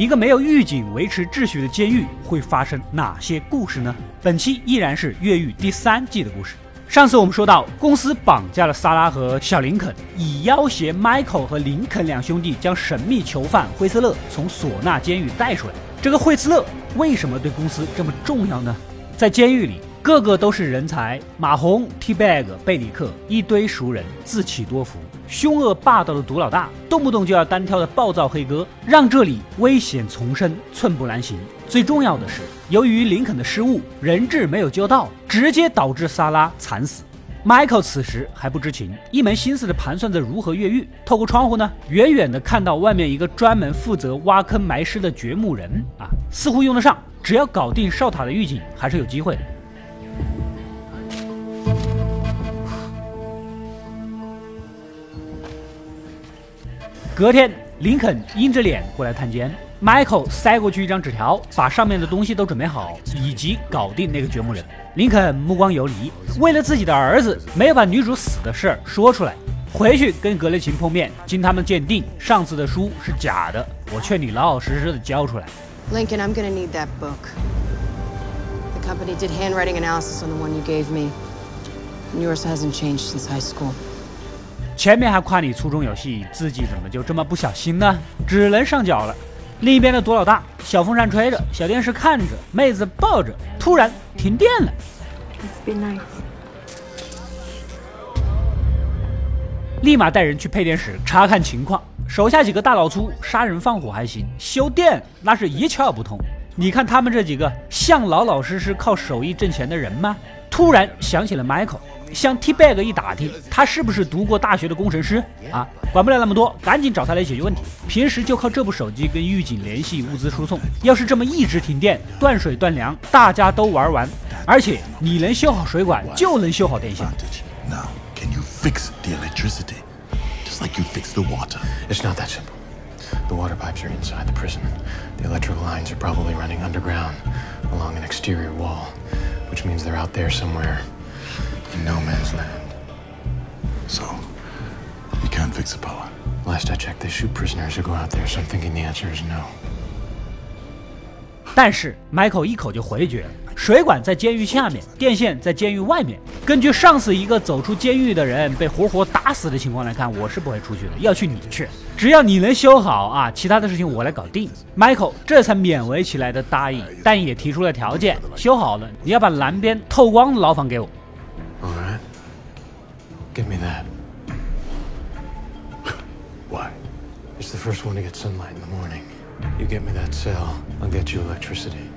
一个没有狱警维持秩序的监狱会发生哪些故事呢？本期依然是越狱第三季的故事。上次我们说到，公司绑架了萨拉和小林肯，以要挟 Michael 和林肯两兄弟将神秘囚犯惠斯勒从唢呐监狱带出来。这个惠斯勒为什么对公司这么重要呢？在监狱里，个个都是人才，马洪、T-Bag、贝里克，一堆熟人，自起多福。凶恶霸道的毒老大，动不动就要单挑的暴躁黑哥，让这里危险丛生，寸步难行。最重要的是，由于林肯的失误，人质没有救到，直接导致萨拉惨死。Michael 此时还不知情，一门心思的盘算着如何越狱。透过窗户呢，远远的看到外面一个专门负责挖坑埋尸的掘墓人啊，似乎用得上。只要搞定哨塔的狱警，还是有机会的。隔天，林肯阴着脸过来探监，Michael 塞过去一张纸条，把上面的东西都准备好，以及搞定那个掘墓人。林肯目光游离，为了自己的儿子没有把女主死的事儿说出来，回去跟格雷琴碰面。经他们鉴定，上次的书是假的，我劝你老老实实的交出来。Lincoln，I'm gonna need that book. The company did handwriting analysis on the one you gave me. Yours hasn't changed since high school. 前面还夸你粗中有细，自己怎么就这么不小心呢？只能上缴了。另一边的毒老大，小风扇吹着，小电视看着，妹子抱着，突然停电了。立马带人去配电室查看情况。手下几个大老粗，杀人放火还行，修电那是一窍不通。你看他们这几个像老老实实靠手艺挣钱的人吗？突然想起了 Michael。向 T Bag 一打听，他是不是读过大学的工程师啊？管不了那么多，赶紧找他来解决问题。平时就靠这部手机跟狱警联系物资输送。要是这么一直停电、断水断粮，大家都玩完。而且你能修好水管，就能修好电线。Now, can you fix the electricity, just like you fix the water? It's not that simple. The water pipes are inside the prison. The electrical lines are probably running underground along an exterior wall, which means they're out there somewhere. No man's land. So, you can't fix the power. Last I checked, they shoot prisoners who go out there, so I'm thinking the answer is no. 但是 Michael 一口就回绝了。 水管在监狱下面，电线在监狱外面。根据上次一个走出监狱的人被活活打死的情况来看，我是不会出去的。要去你去，只要你能修好啊，其他的事情我来搞定。Michael 这才勉为其来的答应，但也提出了条件：修好了，你要把南边透光的牢房给我。All right, give me that. Why? It's the first one to get sunlight in the morning. You get me that cell, I'll get you electricity.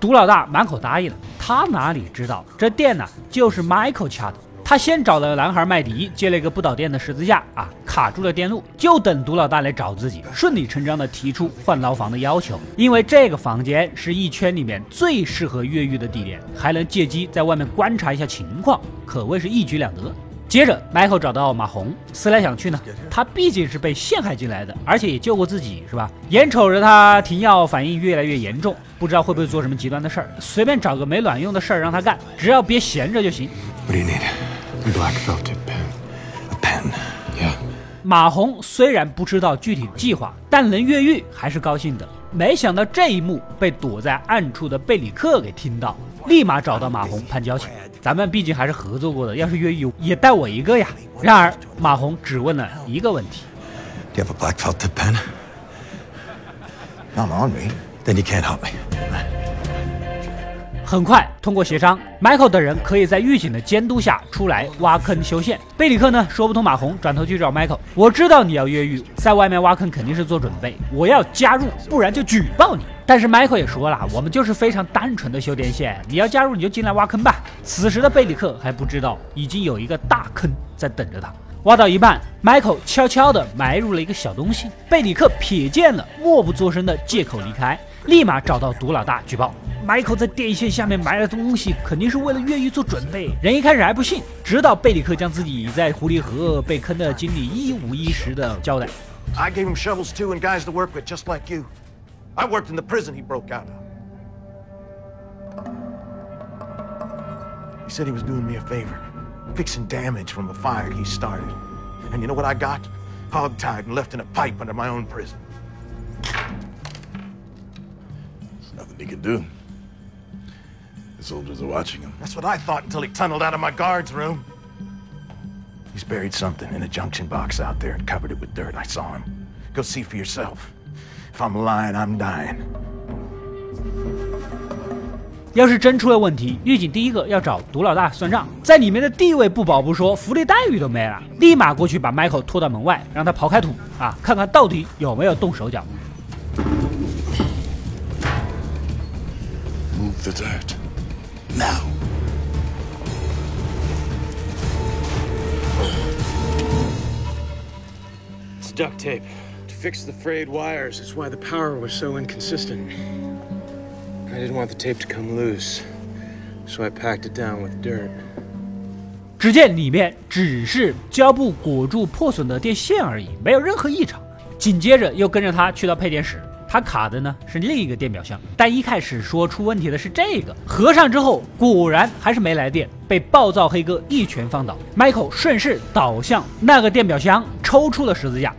毒老大满口答应了，他哪里知道这电呢，就是 Michael 掐的。他先找了男孩麦迪，借了一个不导电的十字架啊，卡住了电路，就等毒老大来找自己，顺理成章的提出换牢房的要求。因为这个房间是一圈里面最适合越狱的地点，还能借机在外面观察一下情况，可谓是一举两得。接着，Michael 找到马红，思来想去呢，他毕竟是被陷害进来的，而且也救过自己，是吧？眼瞅着他停药反应越来越严重，不知道会不会做什么极端的事儿，随便找个没卵用的事儿让他干，只要别闲着就行。What do you need? Black felt pen. A pen. Yeah. 马红虽然不知道具体计划，但能越狱还是高兴的。没想到这一幕被躲在暗处的贝里克给听到，立马找到马红攀交情。咱们毕竟还是合作过的，要是越狱也带我一个呀。然而马红只问了一个问题：Do you have a black felt tip pen? Not on me. Then you can't help me. 很快，通过协商，Michael 等人可以在狱警的监督下出来挖坑修线。贝里克呢，说不通马红，转头去找 Michael。我知道你要越狱，在外面挖坑肯定是做准备，我要加入，不然就举报你。但是 Michael 也说了，我们就是非常单纯的修电线，你要加入你就进来挖坑吧。此时的贝里克还不知道，已经有一个大坑在等着他。挖到一半，Michael 悄悄地埋入了一个小东西，贝里克瞥见了，默不作声的借口离开，立马找到毒老大举报。Michael 在电线下面埋了东西，肯定是为了越狱做准备。人一开始还不信，直到贝里克将自己在狐狸河被坑的经历一五一十的交代。I gave him shovels too and guys to work with, just like you. I worked in the prison he broke out of. He said he was doing me a favor, fixing damage from a fire he started. And you know what I got? Hogtied and left in a pipe under my own prison. He could do. The soldiers are watching him. That's what I thought until he tunneled out of my guard's room. He's buried something in a junction box out there and covered it with dirt. I saw him. Go see for yourself. If I'm lying, I'm dying. 要是真出了问题，狱警第一个要找毒老大算账，在里面的地位不保不说，福利待遇都没了，立马过去把 Michael 拖到门外，让他刨开土啊，看看到底有没有动手脚。the dirt. Now. It's duct tape to fix the frayed wires. That's why the power was so inconsistent. I didn't want the tape to come loose, so I packed it down with dirt. 只见里面只是胶布裹住破损的电线而已，没有任何异常。紧接着又跟着他去到配电室， 他卡的呢是另一个电表箱，但一开始说出问题的是这个，合上之后果然还是没来电，被暴躁黑哥一拳放倒。Michael 顺势倒向那个电表箱，抽出了十字架。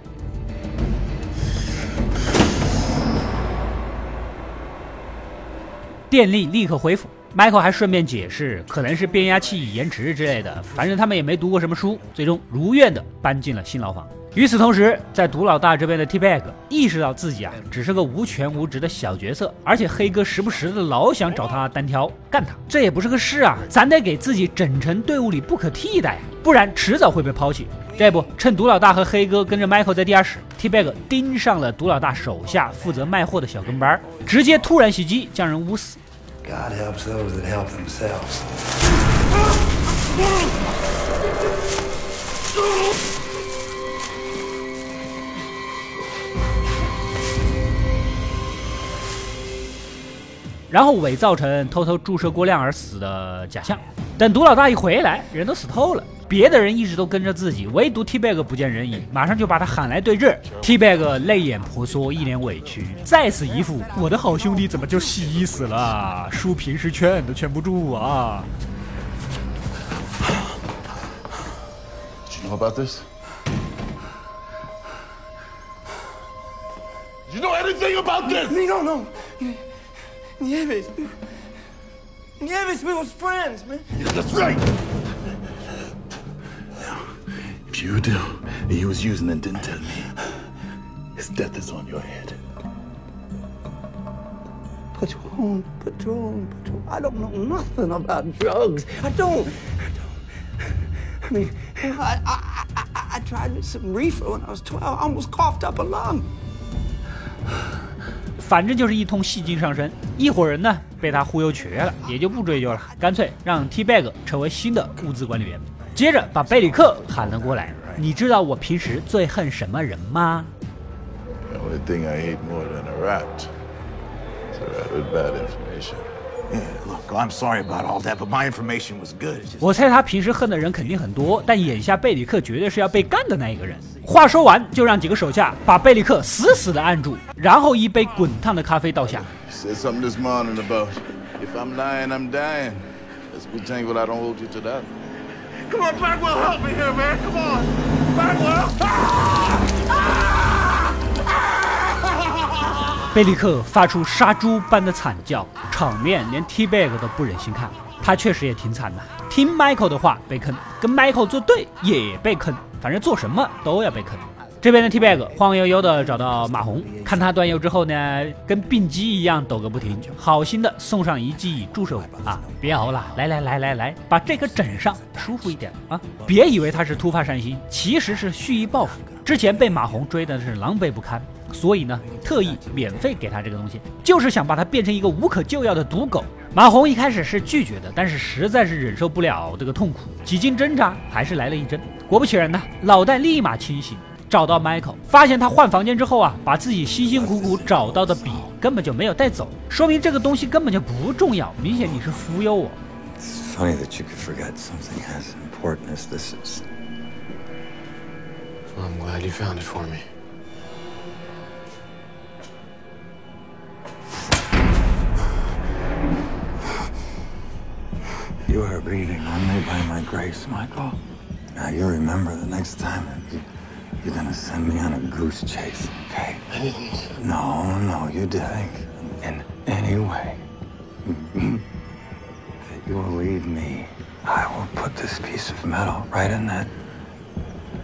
电力立刻恢复。Michael 还顺便解释，可能是变压器延迟之类的，反正他们也没读过什么书，最终如愿的搬进了新牢房。与此同时，在毒老大这边的 T-Bag 意识到自己啊只是个无权无职的小角色，而且黑哥时不时的老想找他单挑干他，这也不是个事啊，咱得给自己整成队伍里不可替代，不然迟早会被抛弃。这不，趁毒老大和黑哥跟着 Michael 在地下室，T-Bag 盯上了毒老大手下负责卖货的小跟班，直接突然袭击，将人捂死。God helps those that help themselves. 然后伪造成偷偷注射过量而死的假象。等毒老大一回来，人都死透了。别的人一直都跟着自己，唯独 T-Bag 不见人影，马上就把他喊来对峙。T-Bag 泪眼婆娑，一脸委屈，再次一副我的好兄弟怎么就死死了？叔平时劝都劝不住啊！Did you know about this? Did you know anything about this? No, no. Nieves. Nieves, we was friends, man. That's right. Now, if you do, he was using and didn't tell me, his death is on your head. Patron, Patron, Patron. I don't know nothing about drugs. I don't. I don't. I mean, I, I, I, I, I tried some reefer when I was 12. I almost coughed up a lung. 反正就是一通戏精上身，一伙人呢被他忽悠瘸了，也就不追究了，干脆让 T-Bag 成为新的物资管理员。接着把贝里克喊了过来，你知道我平时最恨什么人吗？The only thing I hate more than a rat is a rat with bad information. Yeah, look, I'm sorry about all that, but my information was good. It's just- 我猜他平时恨的人肯定很多，但眼下贝里克绝对是要被干的那一个人。话说完，就让几个手下把贝里克死死的按住，然后一杯滚烫的咖啡倒下。贝里克发出杀猪般的惨叫，场面连 T-Bag 都不忍心看。他确实也挺惨的，听 Michael 的话被坑，跟 Michael 作对也被坑，反正做什么都要被坑。这边的 T-Bag 晃悠悠的找到马红，看他断油之后呢，跟病鸡一样抖个不停，好心的送上一剂注射啊，别熬了，来来来来来，把这个整上，舒服一点啊！别以为他是突发善心，其实是蓄意报复。之前被马红追的是狼狈不堪，所以呢，特意免费给他这个东西，就是想把他变成一个无可救药的毒狗。马红一开始是拒绝的，但是实在是忍受不了这个痛苦，几经挣扎，还是来了一针。果不其然呢，脑袋立马清醒，找到 Michael，发现他换房间之后啊，把自己辛辛苦苦找到的笔根本就没有带走，说明这个东西根本就不重要，明显你是忽悠我。It's funny that you could forget something as important as this is. Well, I'm glad you found it for me. You are breathing only by my grace, Michael. Now you remember the next time you, you're gonna send me on a goose chase, okay? I didn't. No, no, you didn't. in any way that you will leave me, I will put this piece of metal right in that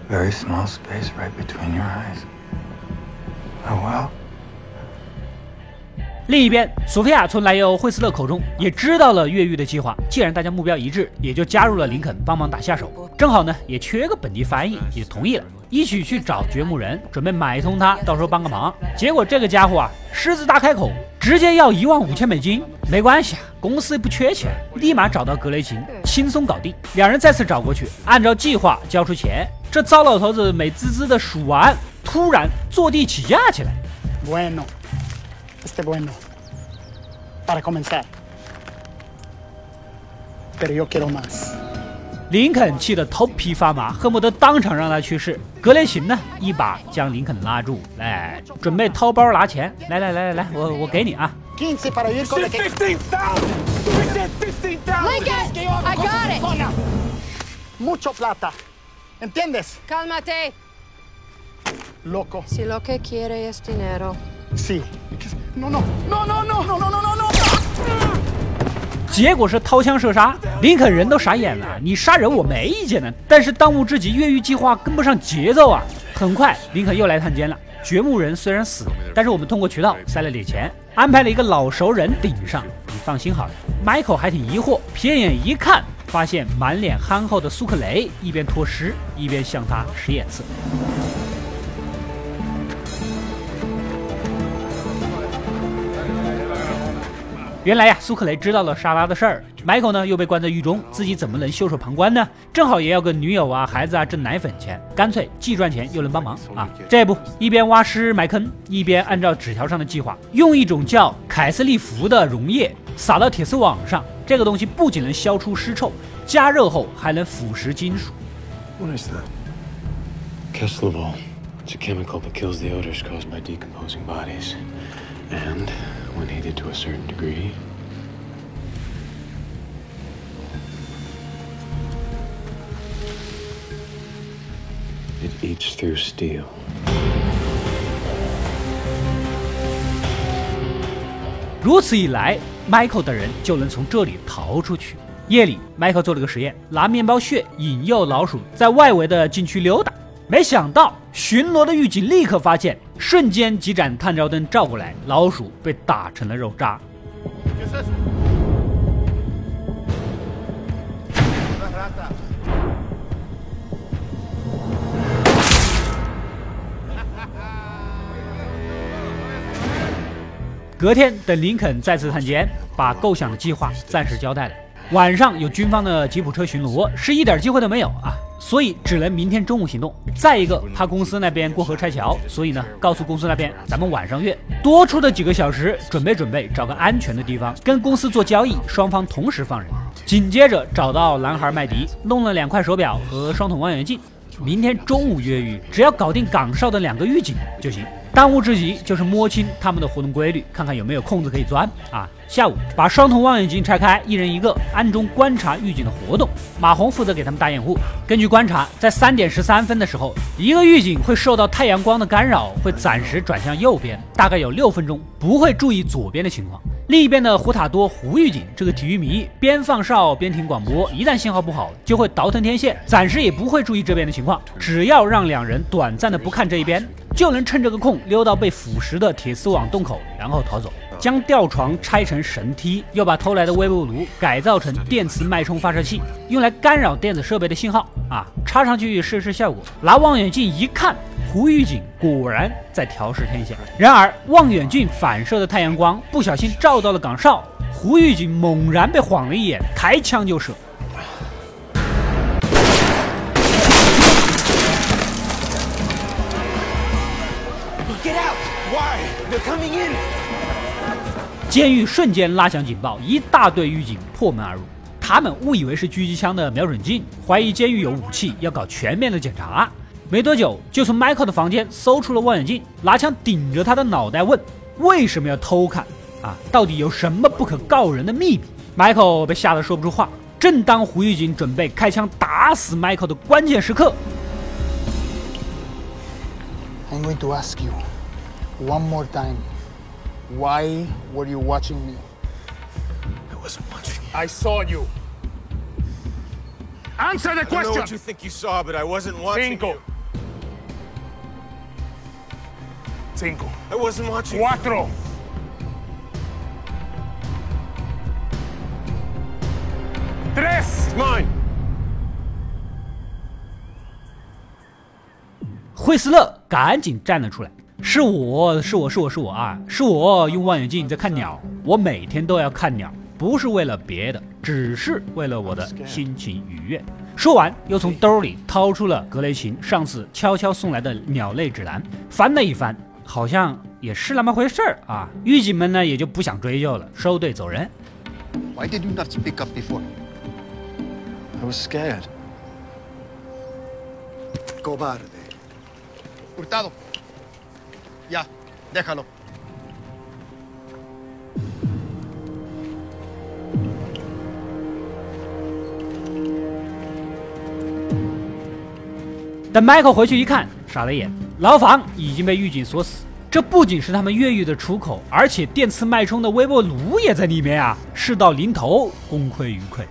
very small space right between your eyes. Oh well. 另一边，索菲亚从男友惠斯勒口中也知道了越狱的计划。既然大家目标一致，也就加入了林肯帮忙打下手。正好呢，也缺个本地翻译，也同意了，一起去找掘墓人，准备买通他，到时候帮个忙。结果这个家伙啊，狮子大开口，直接要一万五千美金。没关系啊，公司不缺钱，立马找到格雷琴，轻松搞定。两人再次找过去，按照计划交出钱。这糟老头子美滋滋的数完，突然坐地起价起来。Bueno. Este bueno. Para comenzar. Pero yo quiero más. 林肯气得头皮发麻，恨不得当场让他去世。格雷琴呢，一把将林肯拉住，来，准备掏包拿钱。来来来来来，我我给你啊。结果是掏枪射杀，林肯人都傻眼了。你杀人我没意见的，但是当务之急越狱计划跟不上节奏啊！很快，林肯又来探监了。掘墓人虽然死，但是我们通过渠道塞了点钱，安排了一个老熟人顶上。你放心好了。Michael 还挺疑惑，瞥眼一看，发现满脸憨厚的苏克雷一边拖尸，一边向他使眼色。原来呀，苏克雷知道了莎拉的事儿，Michael 呢又被关在狱中，自己怎么能袖手旁观呢？正好也要跟女友啊、孩子啊挣奶粉钱，干脆既赚钱又能帮忙啊！这不，一边挖尸埋坑，一边按照纸条上的计划，用一种叫凯斯利福的溶液撒到铁丝网上。这个东西不仅能消除尸臭，加热后还能腐蚀金属。What is that? It's a chemical that kills the odors caused by decomposing bodies. And, when heated to a certain degree, it eats through steel. 如此一来，Michael 等人就能从这里逃出去。夜里，Michael 做了个实验，拿面包屑引诱老鼠在外围的禁区溜达。没想到， 巡逻的狱警立刻发现，瞬间几盏探照灯照过来，老鼠被打成了肉渣。隔天，等林肯再次探监，把构想的计划暂时交代了。晚上有军方的吉普车巡逻，是一点机会都没有啊，所以只能明天中午行动。再一个，怕公司那边过河拆桥，所以呢，告诉公司那边咱们晚上约。多出的几个小时，准备准备，找个安全的地方跟公司做交易，双方同时放人。紧接着找到男孩麦迪，弄了两块手表和双筒望远镜。明天中午越狱，只要搞定岗哨的两个狱警就行。当务之急就是摸清他们的活动规律，看看有没有空子可以钻啊。下午把双筒望远镜拆开，一人一个，暗中观察狱警的活动。马红负责给他们打掩护。根据观察，在三点十三分的时候，一个狱警会受到太阳光的干扰，会暂时转向右边，大概有六分钟不会注意左边的情况。另一边的胡塔多胡狱警这个体育迷，边放哨边听广播，一旦信号不好，就会倒腾天线，暂时也不会注意这边的情况。只要让两人短暂的不看这一边，就能趁这个空溜到被腐蚀的铁丝网洞口，然后逃走。将吊床拆成绳梯，又把偷来的微波炉改造成电磁脉冲发射器，用来干扰电子设备的信号啊，插上去试试效果。拿望远镜一看，胡狱警果然在调试天线。然而望远镜反射的太阳光不小心照到了岗哨，胡狱警猛然被晃了一眼，抬枪就射。Coming in! 监狱瞬间拉响警报，一大队狱警破门而入。他们误以为是狙击枪的瞄准镜，怀疑监狱有武器，要搞全面的检查。没多久，就从 Michael 的房间搜出了望远镜，拿枪顶着他的脑袋问：“为什么要偷看？啊，到底有什么不可告人的秘密？”Michael 被吓得说不出话。正当胡狱警准备开枪打死 Michael 的关键时刻，I'm going to ask you one more time. Why were you watching me? I wasn't watching you. I saw you. Answer the I don't know question. what you think you saw, but I wasn't watching Cinco. you. Cinco. I wasn't watching you. Cuatro. Tres. Mine! 惠斯勒赶紧站了出来， 是我是我是我是我啊，是我用望远镜在看鸟，我每天都要看鸟，不是为了别的，只是为了我的心情愉悦。说完，又从兜里掏出了格雷琴上次悄悄送来的鸟类指南，翻了一翻，好像也是那么回事儿啊。狱警们呢也就不想追究了，收队走人。Why did you not speak up before? I was scared. Cobarde. Hurtado. Ya, déjalo. 等 Michael 回去一看，傻了眼，牢房已经被狱警锁死。这不仅是他们越狱的出口，而且电磁脉冲的微波炉也在里面啊！事到临头，功亏一篑。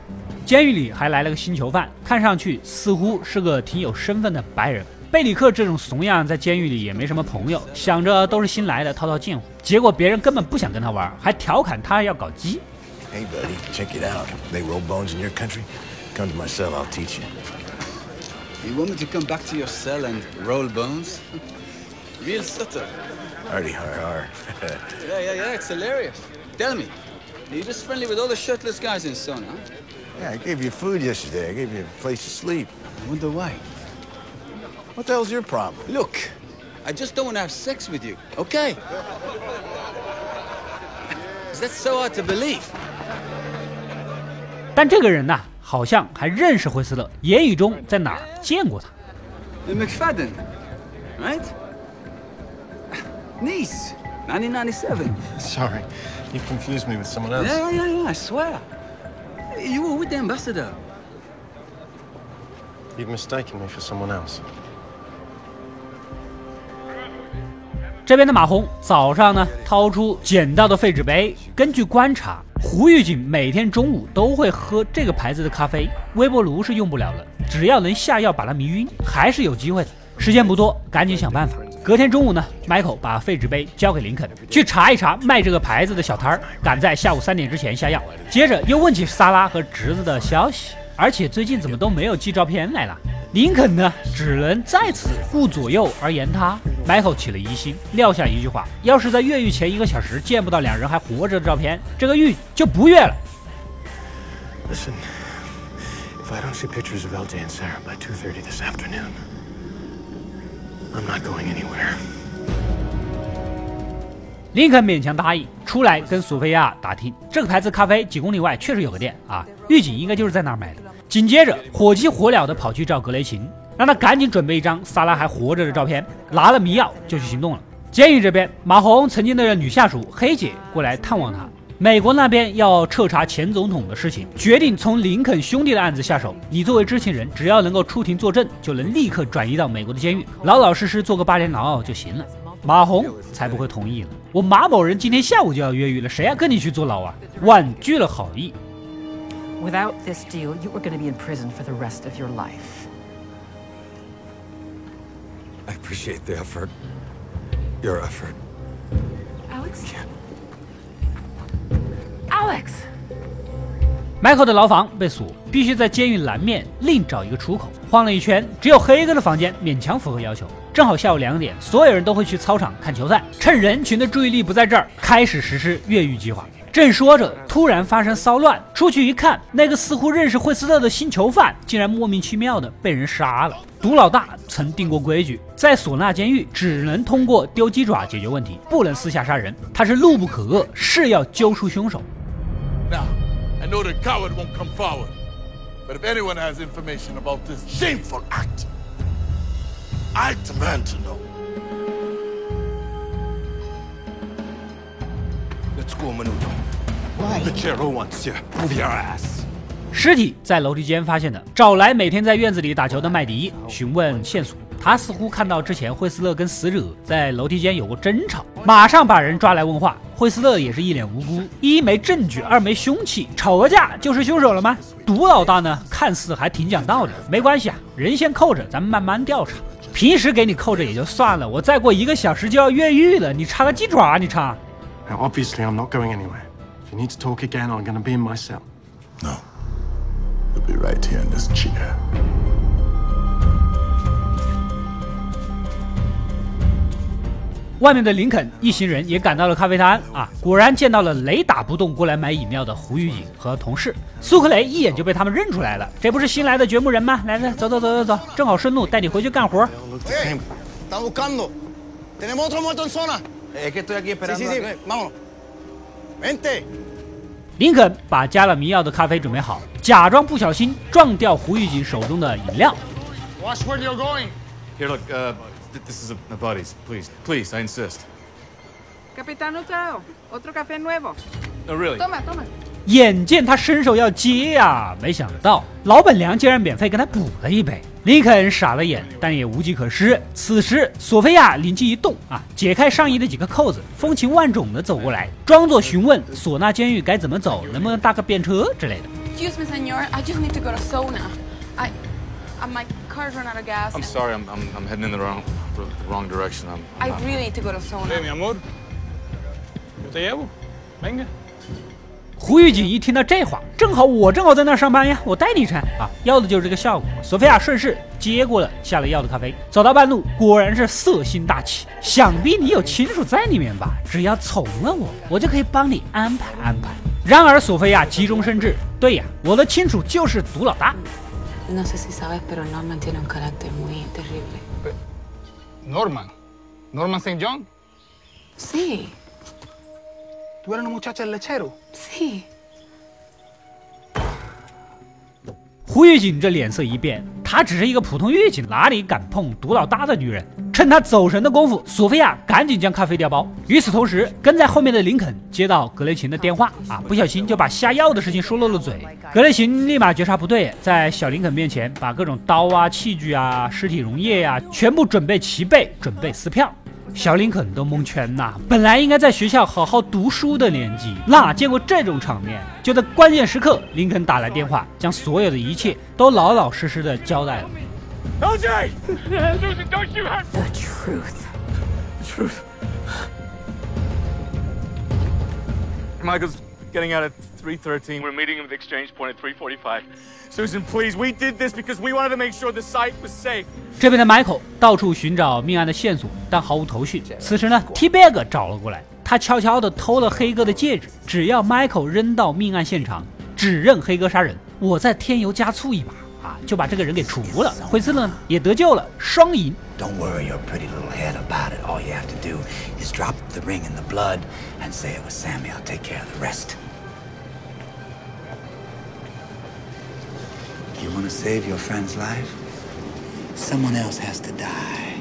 监狱里还来了个新囚犯，看上去似乎是个挺有身份的白人。贝里克这种怂样，在监狱里也没什么朋友，想着都是新来的，套套近乎。结果别人根本不想跟他玩，还调侃他要搞基。 Hey, buddy, check it out. They roll bones in your country? Come to my cell, I'll teach you. You want me to come back to your cell and roll bones? Real sutter. Hardy har har. Yeah, yeah, yeah, it's hilarious. Tell me, are you just friendly with all the shirtless guys in Son, huh? yeah, I gave you food yesterday. I gave you a place to sleep. I wonder why. What the hell's your problem? Look, I just don't want to have sex with you, okay? Is that so hard to believe? 但这个人呐，好像还认识惠斯勒，言语中在哪儿见过他。 The McFadden, right? Nice, 1997. Sorry, you've confused me with someone else. Yeah, yeah, yeah, I swear. You were with the ambassador. You've mistaken me for someone else. 这边的马红早上呢，掏出捡到的废纸杯。根据观察，胡狱警每天中午都会喝这个牌子的咖啡。微波炉是用不了了，只要能下药把他迷晕，还是有机会的。时间不多，赶紧想办法。隔天中午呢，Michael 把废纸杯交给林肯，去查一查卖这个牌子的小摊儿，赶在下午三点之前下药。接着又问起萨拉和侄子的消息，而且最近怎么都没有寄照片来了。林肯呢，只能在此顾左右而言他。Michael 起了疑心，撂下一句话：要是在越狱前一个小时见不到两人还活着的照片，这个狱就不越了。Listen, if I don't see pictures of LJ and Sarah by 2.30 this afternoon, I'm not going anywhere. 林肯勉强答应，出来跟索菲亚打听这个牌子咖啡几公里外确实有个店啊，狱警应该就是在那儿买的。紧接着火急火燎地跑去找格雷琴，让他赶紧准备一张萨拉还活着的照片，拿了迷药就去行动了。监狱这边，马红曾经的女下属黑姐过来探望他。美国那边要彻查前总统的事情，决定从林肯兄弟的案子下手。你作为知情人，只要能够出庭作证，就能立刻转移到美国的监狱，老老实实做个八年牢就行了。马红才不会同意了。我马某人今天下午就要越狱了，谁要跟你去坐牢啊？婉拒了好意。Without this deal, you were going to be in prison for the rest of your life. I appreciate the effort. Your effort. Alex? Alex! Michael 的牢房被锁，必须在监狱南面另找一个出口。晃了一圈，只有黑哥的房间勉强符合要求。正好下午两点，所有人都会去操场看球赛，趁人群的注意力不在这儿，开始实施越狱计划。正说着，突然发生骚乱，出去一看，那个似乎认识惠斯特的新囚犯，竟然莫名其妙的被人杀了。毒老大曾定过规矩，在唢呐监狱只能通过丢鸡爪解决问题，不能私下杀人。他是怒不可遏，誓要揪出凶手。I demand to know. 尸体在楼梯间发现的，找来每天在院子里打球的麦迪询问线索。他似乎看到之前惠斯勒跟死者在楼梯间有过争吵，马上把人抓来问话。惠斯勒也是一脸无辜，一没证据，二没凶器，吵个架就是凶手了吗？毒老大呢，看似还挺讲道理，没关系啊，人先扣着，咱们慢慢调查。平时给你扣着也就算了，我再过一个小时就要越狱了，你插个鸡爪，你插？Now, obviously, I'm not going anywhere. If you need to talk again, I'm going to be in my cell. No. You'll be right here in this chair. 外面的林肯一行人也赶到了咖啡摊啊，果然见到了雷打不动过来买饮料的胡玉锦和同事苏克雷，一眼就被他们认出来了。这不是新来的掘墓人吗？来来，走走走走走，正好顺路带你回去干活。Hey, está buscando. Tenemos otro muerto en zona. Es que estoy aquí esperando. Sí, sí, sí. Vámonos. Vente. 林肯把加了迷药的咖啡准备好，假装不小心撞掉胡玉锦手中的饮料。Watch where you're going. Here, look, uh, th- this is a, buddy's. Please, please, I insist. Capitán Hurtado, otro café nuevo. No, really. Toma, toma. 眼见他伸手要接呀、没想到老板娘竟然免费给他补了一杯。林肯傻了眼，但也无计可施。此时，索菲亚灵机一动啊，解开上衣的几个扣子，风情万种的走过来，装作询问唢呐监狱该怎么走，能不能搭个便车之类的。Excuse me, senor. I just need to go to sauna. I, uh, my car's run out of gas. I'm sorry, I'm, I'm, I'm heading in the wrong, the wrong direction. I'm, I I'm really need to go to sauna. Hey, mi amor. Yo te llevo. Venga. 胡玉锦一听到这话，正好我正好在那儿上班呀，我带你一程啊，要的就是这个效果。索菲亚顺势接过了下了药的咖啡，走到半路，果然是色心大起，想必你有亲属在里面吧？只要从了我，我就可以帮你安排安排。然而索菲亚急中生智，对呀，我的亲属就是毒老大。Norman tiene un carácter muy terrible. Norman. St. John. Sí, ¿Tú eres una muchacha del lechero? sí. 胡玉锦这脸色一变，她只是一个普通狱警，哪里敢碰毒老大的女人？趁他走神的功夫，索菲亚赶紧将咖啡调包。与此同时，跟在后面的林肯接到格雷琴的电话啊，不小心就把下药的事情说漏了嘴。格雷琴立马觉察不对，在小林肯面前把各种刀啊、器具啊、尸体溶液呀、全部准备齐备，准备撕票。小林肯都蒙圈呐！本来应该在学校好好读书的年纪，哪见过这种场面？就在关键时刻，林肯打来电话，将所有的一切都老老实实的交代了。LJ! 就是 don't you have... The truth. Truth. Michael's getting out at 313. We're meeting him at the exchange point at 345. Susan, please, we did this because we wanted to make sure the site was safe. 这边的 Michael 到处寻找命案的线索，但毫无头绪。此时呢，T-Bag 找了过来，他悄悄地偷了黑哥的戒指，只要 Michael 扔到命案现场，指认黑哥杀人，我再添油加醋一把啊，就把这个人给除了。惠斯勒呢也得救了，双赢。Don't worry your pretty little head about it. All you have to do is drop the ring in the blood and say it was Sammy. I'll take care of the rest. You want to save your friend's life? Someone else has to die.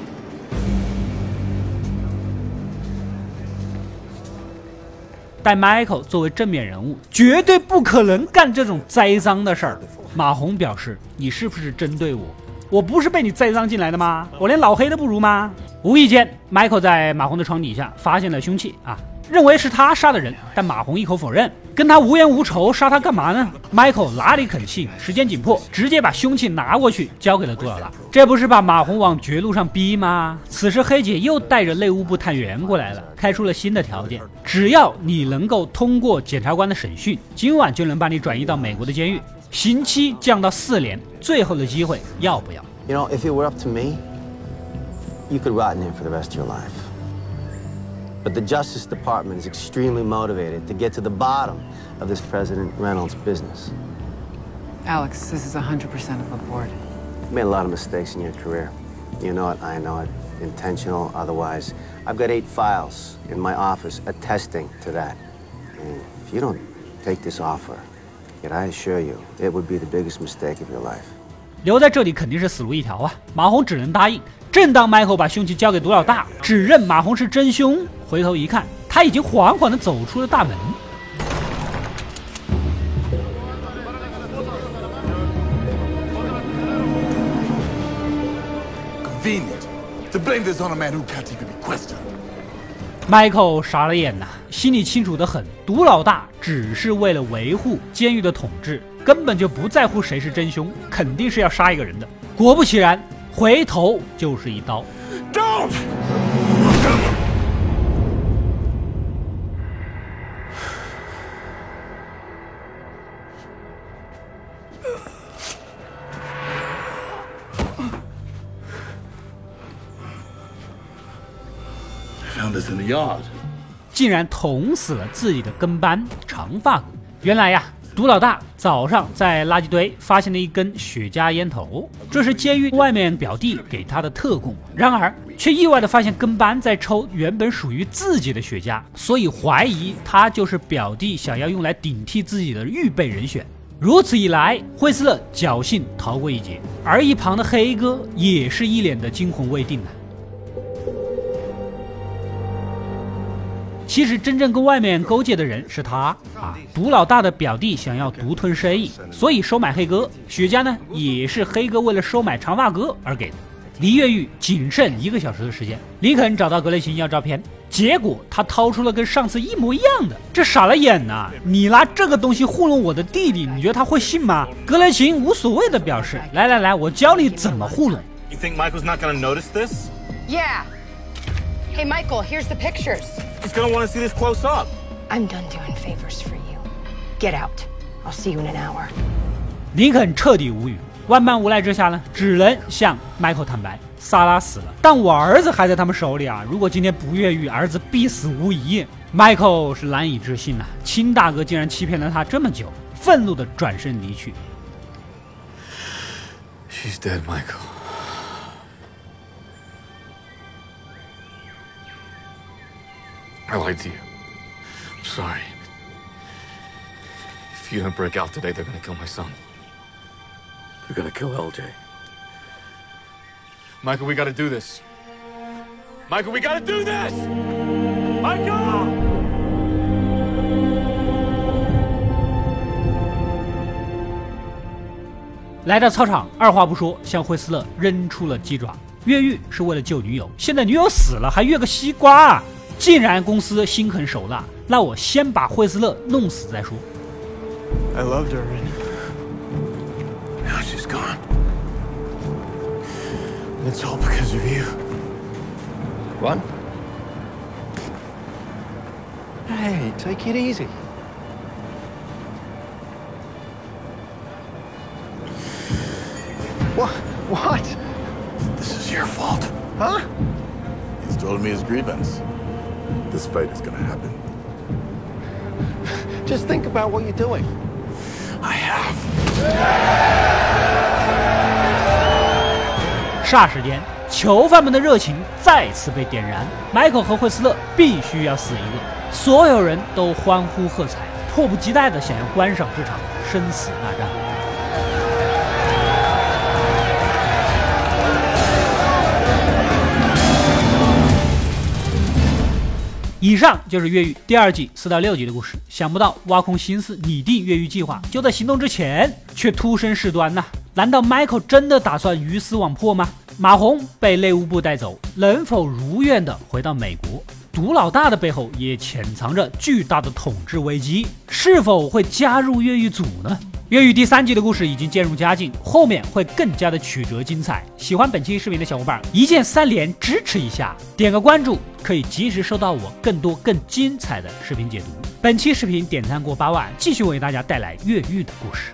但 Michael 作为正面人物，绝对不可能干这种栽赃的事儿。马红表示：“你是不是针对我？我不是被你栽赃进来的吗？我连老黑都不如吗？”无意间，Michael 在马红的床底下发现了凶器啊，认为是他杀的人，但马红一口否认，跟他无冤无仇，杀他干嘛呢？Michael 哪里肯信？时间紧迫，直接把凶器拿过去交给了杜老大，这不是把马红往绝路上逼吗？此时黑姐又带着内务部探员过来了，开出了新的条件，只要你能够通过检察官的审讯，今晚就能把你转移到美国的监狱，刑期降到四年，最后的机会要不要？You know, if it were up to me, you could rot in here for the rest of your life. But the Justice Department is extremely motivated to get to the bottom of this President Reynolds business. Alex, this is 100% of the board. You've made a lot of mistakes in your career. You know it, I know it. Intentional, otherwise. I've got eight files in my office attesting to that. And if you don't take this offer, yet I assure you, it would be the biggest mistake of your life. 留在这里肯定是死路一条啊！马红只能答应。正当 Michael 把凶器交给毒老大，指认马红是真凶， 回头一看，他已经缓缓地走出了大门。Michael 傻了眼呐，心里清楚的很，毒老大只是为了维护监狱的统治，根本就不在乎谁是真凶，肯定是要杀一个人的。果不其然，回头就是一刀。Don't! Found 竟然捅死了自己的跟班长发哥。原来呀，毒老大早上在垃圾堆发现了一根雪茄烟头，这是监狱外面表弟给他的特供。然而，却意外的发现跟班在抽原本属于自己的雪茄，所以怀疑他就是表弟想要用来顶替自己的预备人选。如此一来，惠斯勒侥幸逃过一劫，而一旁的黑哥也是一脸的惊魂未定呢。其实真正跟外面勾结的人是他啊，毒老大的表弟想要独吞生意，所以收买黑哥。雪茄呢，也是黑哥为了收买长发哥而给的。离越狱仅剩一个小时的时间，林肯找到格雷琴要照片，结果他掏出了跟上次一模一样的，这傻了眼呐！你拿这个东西糊弄我的弟弟，你觉得他会信吗？格雷琴无所谓的表示：来来来，我教你怎么糊弄。You think Michael's not gonna notice this? Yeah. Hey, Michael, here's the pictures. He's gonna want to see this close up. I'm done doing favors for you. Get out. I'll see you in an hour. 林肯彻底无语，万般无奈之下呢，只能向迈克坦白，萨拉死了，但我儿子还在他们手里啊！如果今天不越狱，儿子必死无疑。迈克是难以置信呐、亲大哥竟然欺骗了他这么久，愤怒的转身离去。She's dead, Michael. I lied to you. I'm sorry. If you don't break out today, they're gonna kill my son. They're gonna kill LJ. Michael, we gotta do this. Michael, we gotta do this! Michael! 来到操场，二话不说向惠斯勒扔出了鸡爪。越狱是为了救女友，现在女友死了，还越个西瓜啊！ 既然公司心狠手辣，那我先把惠斯勒弄死再说。 I loved her, and Now she's gone. it's all because of you. What? Hey, take it easy. What? What? This is your fault. Huh? He's told me his grievance. This fight is gonna happen. Just think about what you're doing. I have. 霎时间，囚犯们的热情再次被点燃。迈克和惠斯勒必须要死一个，所有人都欢呼喝彩，迫不及待的想要观赏这场生死大战。以上就是《越狱》第二季四到六集的故事。想不到挖空心思拟定越狱计划，就在行动之前却突生事端呐！难道 Michael 真的打算鱼死网破吗？马红被内务部带走，能否如愿的回到美国？毒老大的背后也潜藏着巨大的统治危机，是否会加入越狱组呢？越狱第三季的故事已经渐入佳境，后面会更加的曲折精彩。喜欢本期视频的小伙伴，一键三连支持一下，点个关注，可以及时收到我更多更精彩的视频解读。本期视频点赞过八万，继续为大家带来越狱的故事。